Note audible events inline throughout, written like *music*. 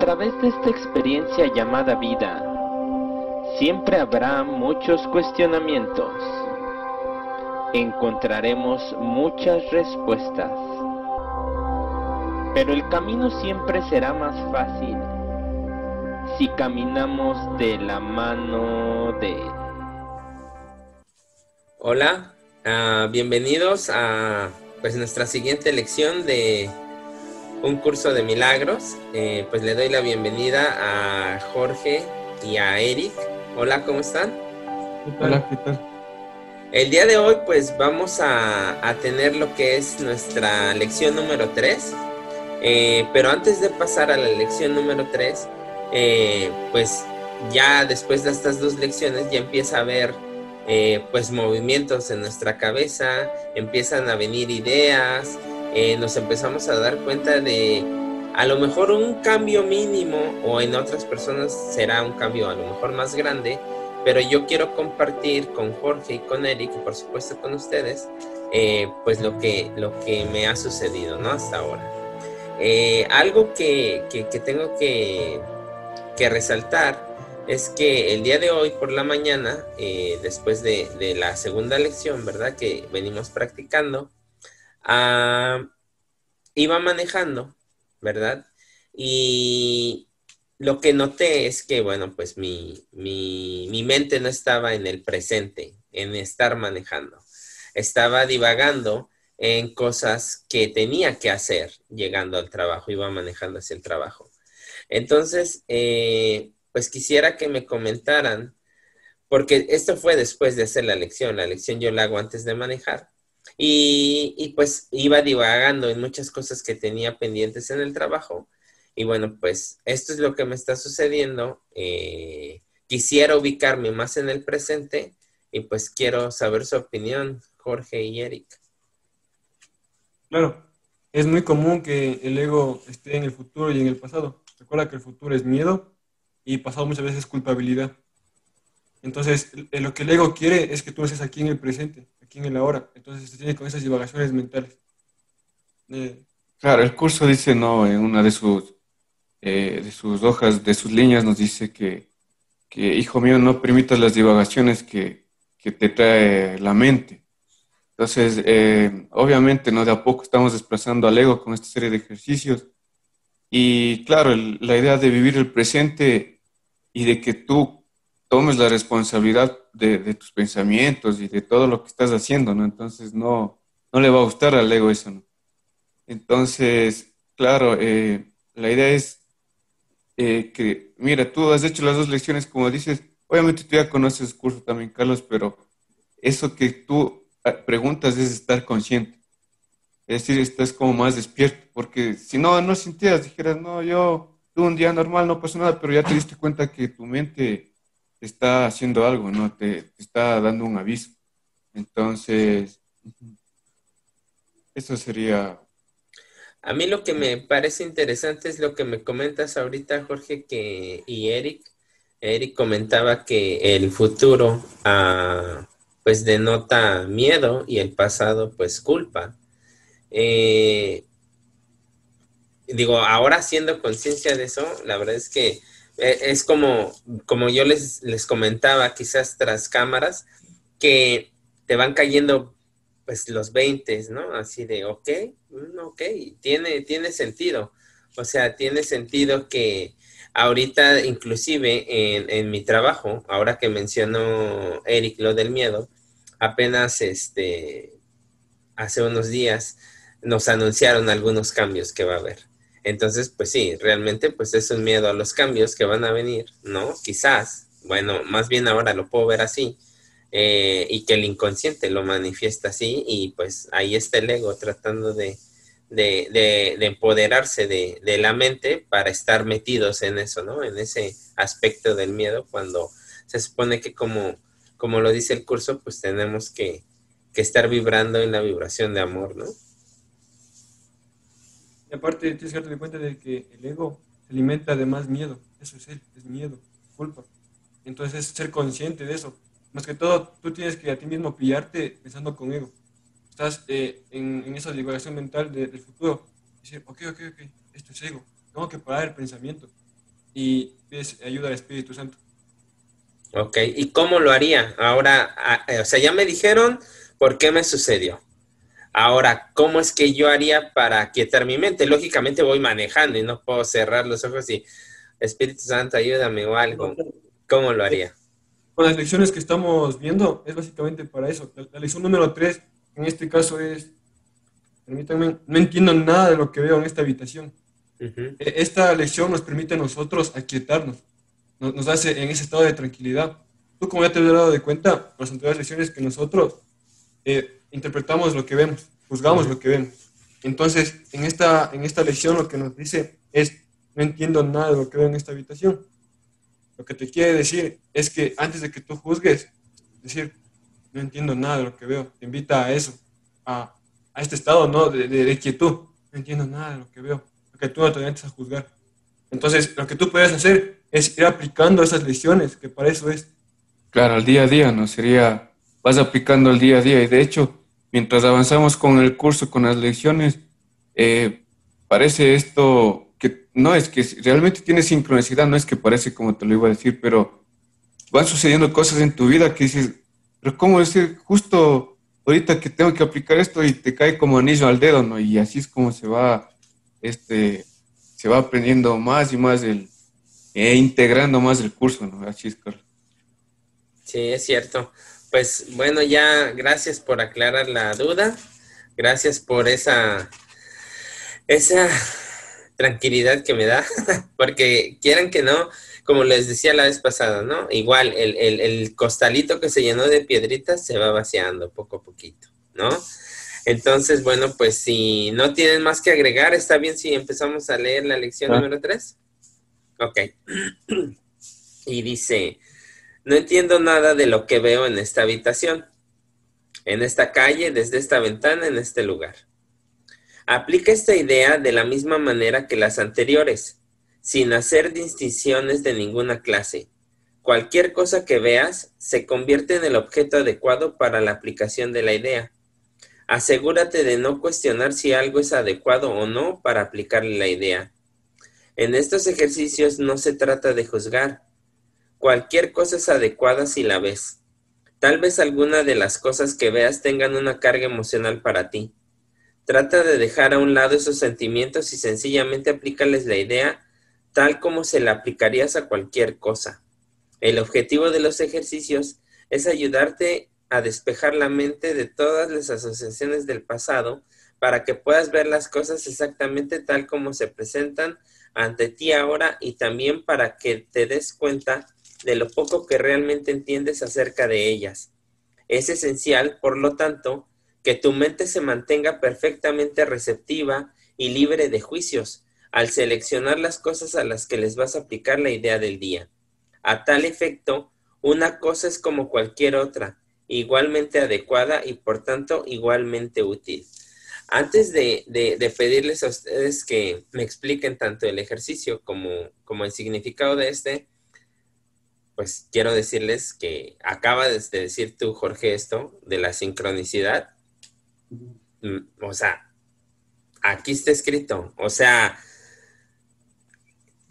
través de esta experiencia llamada vida, siempre habrá muchos cuestionamientos. Encontraremos muchas respuestas. Pero el camino siempre será más fácil si caminamos de la mano de Hola, uh, bienvenidos a pues nuestra siguiente lección de un curso de milagros. Eh, pues le doy la bienvenida a Jorge y a Eric. Hola, ¿cómo están? Hola, ¿qué tal? El día de hoy pues vamos a, a tener lo que es nuestra lección número 3. Eh, pero antes de pasar a la lección número 3, eh, pues ya después de estas dos lecciones ya empieza a haber eh, pues movimientos en nuestra cabeza, empiezan a venir ideas, eh, nos empezamos a dar cuenta de a lo mejor un cambio mínimo o en otras personas será un cambio a lo mejor más grande, pero yo quiero compartir con Jorge y con Eric y por supuesto con ustedes eh, pues lo que, lo que me ha sucedido ¿no? hasta ahora. algo que, que, tengo que, que resaltar es que el día de hoy por la mañana, eh, después de, la segunda lección, ¿verdad? Que venimos practicando, iba manejando, ¿verdad? Y lo que noté es que, bueno, pues mi, mi mente no estaba en el presente, en estar manejando. Estaba divagando en cosas que tenía que hacer llegando al trabajo, iba manejando hacia el trabajo. Entonces, eh, pues quisiera que me comentaran, porque esto fue después de hacer la lección, la lección yo la hago antes de manejar, y, pues iba divagando en muchas cosas que tenía pendientes en el trabajo, y bueno, pues esto es lo que me está sucediendo, eh, quisiera ubicarme más en el presente, y pues quiero saber su opinión, Jorge y Eric. Claro, es muy común que el ego esté en el futuro y en el pasado. Recuerda que el futuro es miedo y pasado muchas veces culpabilidad. Entonces, lo que el ego quiere es que tú estés aquí en el presente, aquí en el ahora. Entonces, se tiene con esas divagaciones mentales. Eh, claro, el curso dice, no, en una de sus, eh, de sus hojas, de sus líneas, nos dice que, que hijo mío, no permitas las divagaciones que, que te trae la mente. Entonces, eh, obviamente, ¿no? De a poco estamos desplazando al ego con esta serie de ejercicios y claro, la idea de vivir el presente y de que tú tomes la responsabilidad de, tus pensamientos y de todo lo que estás haciendo, ¿no? Entonces no, no le va a gustar al ego eso, ¿no? Entonces, claro, eh, la idea es eh, que, mira, tú has hecho las dos lecciones, como dices, obviamente tú ya conoces el curso también, Carlos, pero eso que tú ah, preguntas es estar consciente. Es decir, estás como más despierto, porque si no, no sintieras, dijeras, no, yo tuve un día normal, no pasó nada, pero ya te diste cuenta que tu mente está haciendo algo, ¿no? Te, está dando un aviso. Entonces, eso sería... A mí lo que me parece interesante es lo que me comentas ahorita, Jorge, que, y Eric. Eric comentaba que el futuro ah, pues denota miedo y el pasado pues culpa. Eh, digo, ahora haciendo conciencia de eso, la verdad es que es como, como yo les, les comentaba, quizás tras cámaras, que te van cayendo pues los 20, ¿no? Así de, ok, mm, ok, tiene, tiene sentido. O sea, tiene sentido que ahorita, inclusive en, en mi trabajo, ahora que mencionó Eric lo del miedo, apenas este, hace unos días, nos anunciaron algunos cambios que va a haber. Entonces, pues sí, realmente pues es un miedo a los cambios que van a venir, ¿no? Quizás, bueno, más bien ahora lo puedo ver así, eh, y que el inconsciente lo manifiesta así, y pues ahí está el ego tratando de, empoderarse de, de, la mente para estar metidos en eso, ¿no? En ese aspecto del miedo, cuando se supone que como, como lo dice el curso, pues tenemos que, que estar vibrando en la vibración de amor, ¿no? Y aparte tienes que darte cuenta de que el ego se alimenta de más miedo. Eso es él, es miedo, culpa. Entonces es ser consciente de eso. Más que todo, tú tienes que a ti mismo pillarte pensando con ego. Estás eh, en, esa divagación mental del futuro. Decir, ok, ok, ok, esto es ego. Tengo que parar el pensamiento. y pides ayuda al Espíritu Santo. Ok, ¿y cómo lo haría? Ahora, o sea, ya me dijeron por qué me sucedió. Ahora, ¿cómo es que yo haría para quietar mi mente? Lógicamente voy manejando y no puedo cerrar los ojos y Espíritu Santo, ayúdame o algo. ¿Cómo lo haría? Con las lecciones que estamos viendo, es básicamente para eso. La, lección número 3, en este caso es, permítanme, no entiendo nada de lo que veo en esta habitación. E, esta lección nos permite a nosotros aquietarnos, nos, nos, hace en ese estado de tranquilidad. Tú, como ya te has dado de cuenta, las anteriores lecciones que nosotros eh, interpretamos lo que vemos, juzgamos lo que vemos. Entonces, en esta, en esta lección lo que nos dice es, no entiendo nada de lo que veo en esta habitación. Lo que te quiere decir es que antes de que tú juzgues, decir, no entiendo nada de lo que veo, te invita a eso, a, a este estado ¿no? de, de, quietud. No entiendo nada de lo que veo, porque tú no te metes a juzgar. Entonces, lo que tú puedes hacer es ir aplicando esas lecciones, que para eso es. Claro, al día a día, ¿no? Sería, vas aplicando el día a día y de hecho, mientras avanzamos con el curso, con las lecciones, eh, parece esto que no es que realmente tiene sincronicidad, no es que parece como te lo iba a decir, pero van sucediendo cosas en tu vida que dices, pero ¿cómo decir justo ahorita que tengo que aplicar esto y te cae como anillo al dedo, ¿no? Y así es como se va, este, se va aprendiendo más y más el, e integrando más el curso, ¿no? Así es, Carlos. Sí, es cierto. Pues bueno, ya gracias por aclarar la duda. Gracias por esa, esa tranquilidad que me da, *laughs* porque quieran que no, como les decía la vez pasada, ¿no? Igual el, el, costalito que se llenó de piedritas se va vaciando poco a poquito, ¿no? Entonces, bueno, pues si no tienen más que agregar, está bien si empezamos a leer la lección ah. número 3. Ok. *clears throat* y dice, no entiendo nada de lo que veo en esta habitación, en esta calle, desde esta ventana, en este lugar. Aplica esta idea de la misma manera que las anteriores, sin hacer distinciones de ninguna clase. Cualquier cosa que veas se convierte en el objeto adecuado para la aplicación de la idea. Asegúrate de no cuestionar si algo es adecuado o no para aplicarle la idea. En estos ejercicios no se trata de juzgar, Cualquier cosa es adecuada si la ves. Tal vez alguna de las cosas que veas tengan una carga emocional para ti. Trata de dejar a un lado esos sentimientos y sencillamente aplícales la idea tal como se la aplicarías a cualquier cosa. El objetivo de los ejercicios es ayudarte a despejar la mente de todas las asociaciones del pasado para que puedas ver las cosas exactamente tal como se presentan ante ti ahora y también para que te des cuenta de lo poco que realmente entiendes acerca de ellas. Es esencial, por lo tanto, que tu mente se mantenga perfectamente receptiva y libre de juicios al seleccionar las cosas a las que les vas a aplicar la idea del día. A tal efecto, una cosa es como cualquier otra, igualmente adecuada y por tanto igualmente útil. Antes de, pedirles a ustedes que me expliquen tanto el ejercicio como, como el significado de este, pues quiero decirles que acaba de decir tú, Jorge, esto de la sincronicidad. Mm, o sea, aquí está escrito. O sea,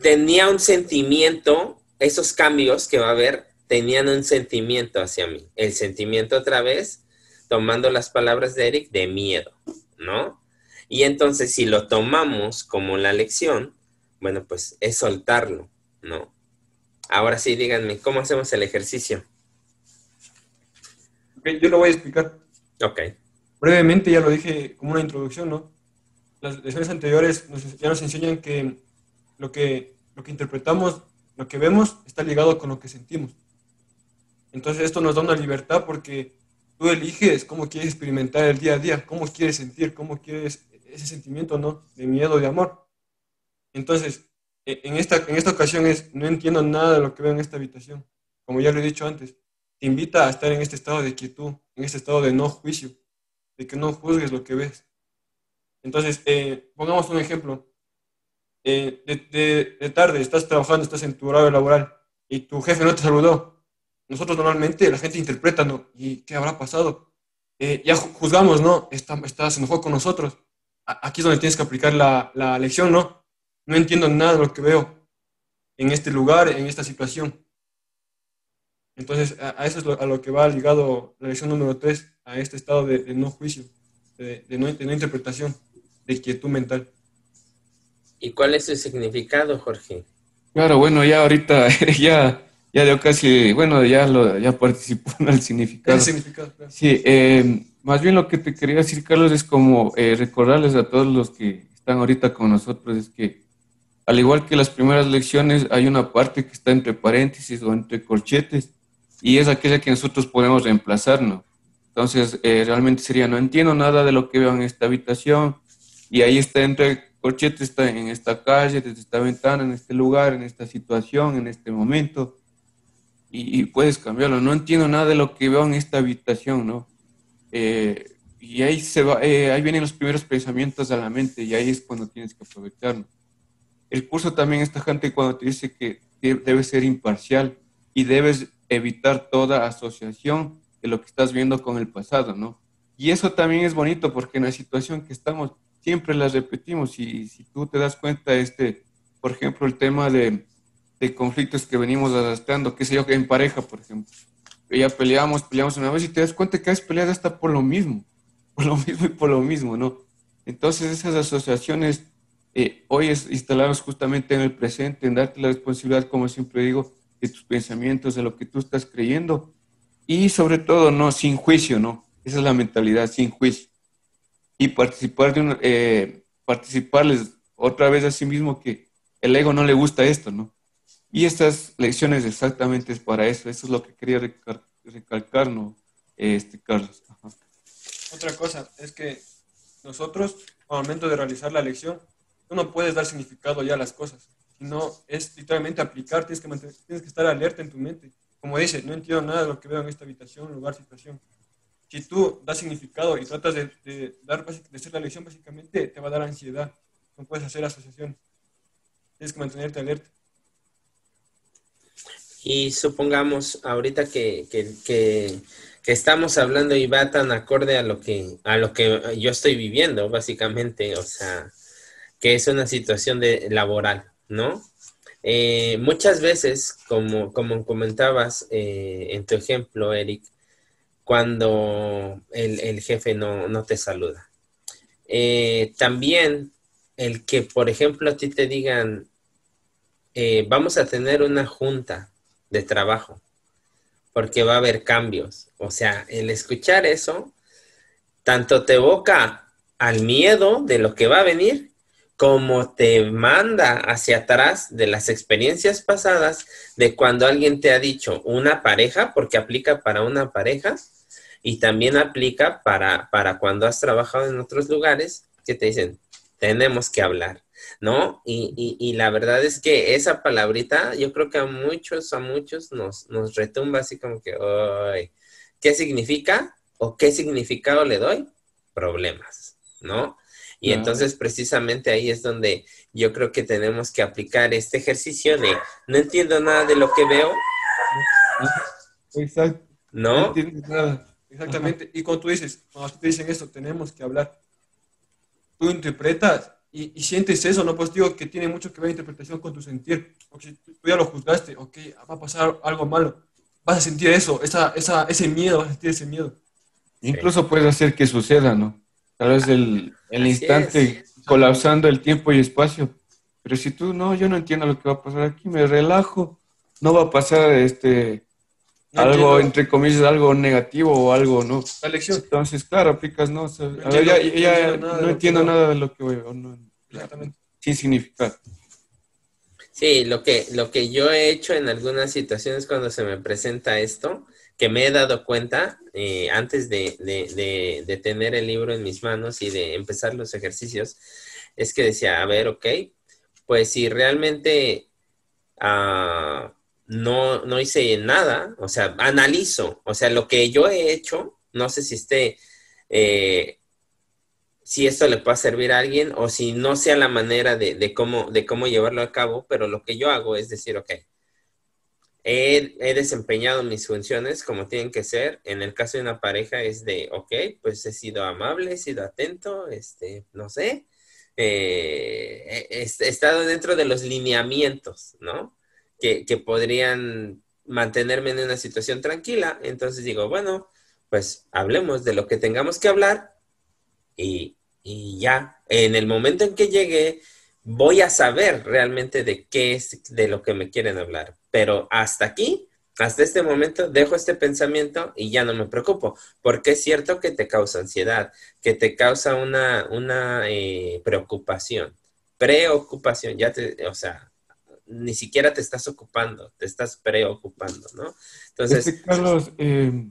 tenía un sentimiento, esos cambios que va a haber, tenían un sentimiento hacia mí. El sentimiento otra vez, tomando las palabras de Eric, de miedo, ¿no? Y entonces si lo tomamos como la lección, bueno, pues es soltarlo, ¿no? Ahora sí, díganme, ¿cómo hacemos el ejercicio? yo lo voy a explicar. Ok. Brevemente, ya lo dije como una introducción, ¿no? Las lecciones anteriores ya nos enseñan que lo, que lo que interpretamos, lo que vemos, está ligado con lo que sentimos. Entonces esto nos da una libertad porque tú eliges cómo quieres experimentar el día a día, cómo quieres sentir, cómo quieres ese sentimiento, ¿no? De miedo, de amor. Entonces, e, en esta, en esta ocasión es, no entiendo nada de lo que veo en esta habitación. Como ya lo he dicho antes, te invita a estar en este estado de quietud, en este estado de no juicio, de que no juzgues lo que ves. Entonces, eh, pongamos un ejemplo. Eh, de, tarde estás trabajando, estás en tu horario laboral y tu jefe no te saludó. Nosotros normalmente la gente interpreta, ¿no? ¿Y qué habrá pasado? Eh, ya juzgamos, ¿no? Está, está, se enojó con nosotros. Aquí es donde tienes que aplicar la, la lección, ¿no? No entiendo nada de lo que veo. en este lugar, en esta situación. Entonces, a, eso es a lo que va ligado la lección número 3, a este estado de, no juicio, de, no, de no interpretación, de quietud mental. ¿Y cuál es su significado, Jorge? Claro, bueno, ya ahorita *laughs* ya, ya dio casi, bueno, ya lo, ya participó en el significado. Sí, eh, más bien lo que te quería decir, Carlos, es como eh, recordarles a todos los que están ahorita con nosotros, es que al igual que las primeras lecciones, hay una parte que está entre paréntesis o entre corchetes, y es aquella que nosotros podemos reemplazarnos. Entonces, eh, realmente sería, no entiendo nada de lo que veo en esta habitación, y ahí está entre Corchete está en esta calle, desde esta ventana, en este lugar, en esta situación, en este momento, y, puedes cambiarlo. No entiendo nada de lo que veo en esta habitación, ¿no? Eh, y ahí, se va, eh, ahí vienen los primeros pensamientos a la mente y ahí es cuando tienes que aprovecharlo. El curso también está gente cuando te dice que debes ser imparcial y debes evitar toda asociación de lo que estás viendo con el pasado, ¿no? Y eso también es bonito porque en la situación que estamos siempre las repetimos y si tú te das cuenta, este, por ejemplo, el tema de, de conflictos que venimos arrastrando, qué sé yo, en pareja, por ejemplo, ya peleamos, peleamos una vez y te das cuenta que has peleado hasta por lo mismo, *laughs* por lo mismo y por lo mismo, ¿no? Entonces esas asociaciones eh, hoy es instalarlos justamente en el presente, en darte la responsabilidad, como siempre digo, de tus pensamientos, de lo que tú estás creyendo y sobre todo, no, sin juicio, ¿no? Esa es la mentalidad, sin juicio y participar de eh, participarles otra vez a sí mismo que el ego no le gusta esto, ¿no? Y estas lecciones exactamente es para eso, eso es lo que quería recalcar, ¿no? Este, Carlos. Otra cosa es que nosotros, al momento de realizar la lección, tú no puedes dar significado ya a las cosas, sino es literalmente aplicar, tienes que, tienes que estar alerta en tu mente. Como dice, no entiendo nada de lo que veo en esta habitación, lugar, situación si tú das significado y tratas de, dar, de hacer la lección, básicamente te va a dar ansiedad. No puedes hacer asociación. Tienes que mantenerte alerta. Y supongamos ahorita que, que, estamos hablando y va tan acorde a lo que a lo que yo estoy viviendo, básicamente, o sea, que es una situación de laboral, ¿no? Eh, muchas veces, como, como comentabas eh, en tu ejemplo, Eric, cuando el, jefe no, te saluda. Eh, también el que, por ejemplo, a ti te digan, vamos a tener una junta de trabajo, porque va a haber cambios. O sea, el escuchar eso, tanto te evoca al miedo de lo que va a venir, como te manda hacia atrás de las experiencias pasadas de cuando alguien te ha dicho una pareja, porque aplica para una pareja, y también aplica para, para cuando has trabajado en otros lugares que te dicen, tenemos que hablar, ¿no? Y, y, la verdad es que esa palabrita, yo creo que a muchos, a muchos nos, nos retumba así como que, ¿qué significa? ¿O qué significado le doy? Problemas, ¿no? Y entonces precisamente ahí es donde yo creo que tenemos que aplicar este ejercicio de no entiendo nada de lo que veo. Exacto. ¿No? No entiendo nada. Exactamente. Y cuando tú dices, cuando te dicen esto, tenemos que hablar, tú interpretas y, sientes eso, ¿no? Pues digo que tiene mucho que ver la interpretación con tu sentir. Porque tú ya lo juzgaste, ok, va a pasar algo malo. Vas a sentir eso, esa, esa, ese miedo, vas a sentir ese miedo. Incluso puedes hacer que suceda, ¿no? Tal vez el, el instante colapsando el tiempo y espacio. Pero si tú, no, yo no entiendo lo que va a pasar aquí, me relajo, no va a pasar este algo, entre comillas, algo negativo o algo, ¿no? La lección. Entonces, claro, aplicas, ¿no? no, entiendo, nada, de lo que veo. No, Exactamente. Sin significar. Sí, lo que, lo que yo he hecho en algunas situaciones cuando se me presenta esto, que me he dado cuenta eh, antes de, de, tener el libro en mis manos y de empezar los ejercicios, es que decía, a ver, ok, pues si realmente uh, no, no hice nada, o sea, analizo, o sea, lo que yo he hecho, no sé si esté, eh, si esto le puede servir a alguien o si no sea la manera de, cómo, de cómo llevarlo a cabo, pero lo que yo hago es decir, ok, he, desempeñado mis funciones como tienen que ser. En el caso de una pareja es de, ok, pues he sido amable, he sido atento, este, no sé, eh, he estado dentro de los lineamientos, ¿no? que, que podrían mantenerme en una situación tranquila. Entonces digo, bueno, pues hablemos de lo que tengamos que hablar y, y ya, en el momento en que llegue, voy a saber realmente de qué es de lo que me quieren hablar. Pero hasta aquí, hasta este momento, dejo este pensamiento y ya no me preocupo, porque es cierto que te causa ansiedad, que te causa una, una eh, preocupación, preocupación, ya te, o sea, ni siquiera te estás ocupando, te estás preocupando, ¿no? Entonces... Este, Carlos, eh,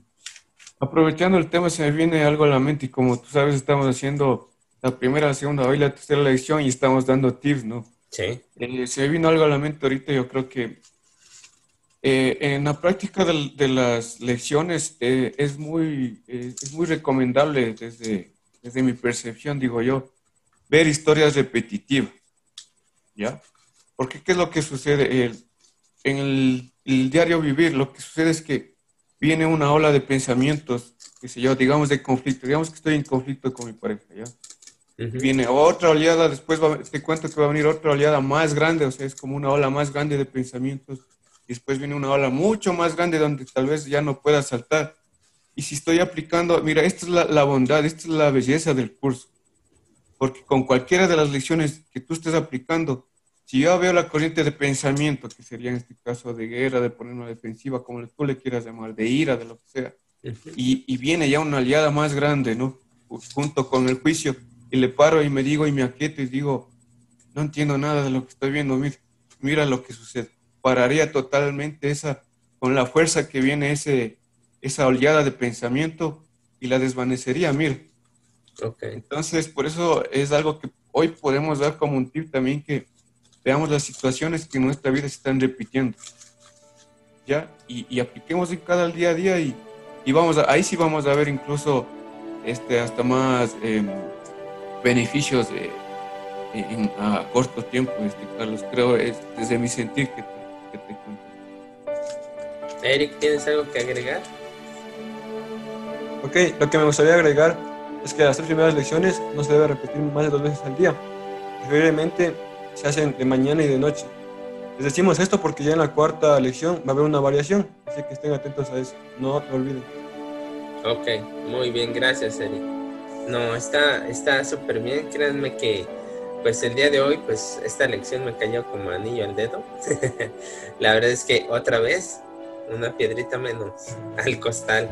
aprovechando el tema, se me viene algo a la mente y como tú sabes, estamos haciendo la primera, la segunda, hoy la tercera lección y estamos dando tips, ¿no? Sí. Eh, se me vino algo a la mente ahorita, yo creo que eh, en la práctica de, las lecciones eh, es, muy, es muy recomendable desde, desde mi percepción, digo yo, ver historias repetitivas, ¿ya? Porque ¿qué es lo que sucede? en el, el, diario vivir, lo que sucede es que viene una ola de pensamientos, qué sé yo, digamos de conflicto, digamos que estoy en conflicto con mi pareja, ¿ya? Viene otra oleada, después te cuento que va a venir otra oleada más grande, o sea, es como una ola más grande de pensamientos. Después viene una ola mucho más grande donde tal vez ya no pueda saltar. Y si estoy aplicando, mira, esta es la, la bondad, esta es la belleza del curso. Porque con cualquiera de las lecciones que tú estés aplicando, si yo veo la corriente de pensamiento, que sería en este caso de guerra, de poner una defensiva, como tú le quieras llamar, de ira, de lo que sea, y, y viene ya una aliada más grande, ¿no? Junto con el juicio, y le paro y me digo y me aquieto y digo, no entiendo nada de lo que estoy viendo, mira, mira lo que sucede. Pararía totalmente esa, con la fuerza que viene ese, esa oleada de pensamiento y la desvanecería, mira. Okay. Entonces, por eso es algo que hoy podemos dar como un tip también que veamos las situaciones que en nuestra vida se están repitiendo. ¿Ya? Y, y apliquemos en cada día a día y, y vamos a, ahí sí vamos a ver incluso este, hasta más... Eh, beneficios en, a corto tiempo, este, Carlos. Creo es desde mi sentir que que te cuento. Eric, ¿tienes algo que agregar? Ok, lo que me gustaría agregar es que las tres primeras lecciones no se debe repetir más de dos veces al día. Preferiblemente se hacen de mañana y de noche. Les decimos esto porque ya en la cuarta lección va a haber una variación, así que estén atentos a eso, no lo olviden. Ok, muy bien, gracias Eric. No, está está súper bien. Créanme que pues el día de hoy pues esta lección me cayó como anillo al dedo. *laughs* La verdad es que otra vez una piedrita menos *laughs* al costal.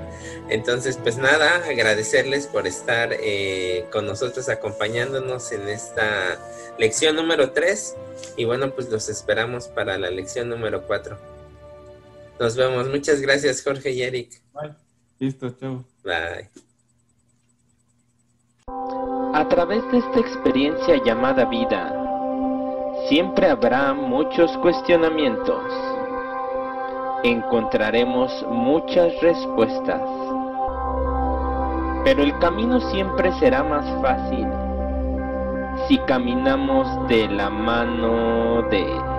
Entonces, pues nada, agradecerles por estar eh, con nosotros acompañándonos en esta lección número 3 y bueno, pues los esperamos para la lección número 4. Nos vemos. Muchas gracias, Jorge y Eric. Bye. Listo, chao. Bye. A través de esta experiencia llamada vida, siempre habrá muchos cuestionamientos. Encontraremos muchas respuestas. Pero el camino siempre será más fácil si caminamos de la mano de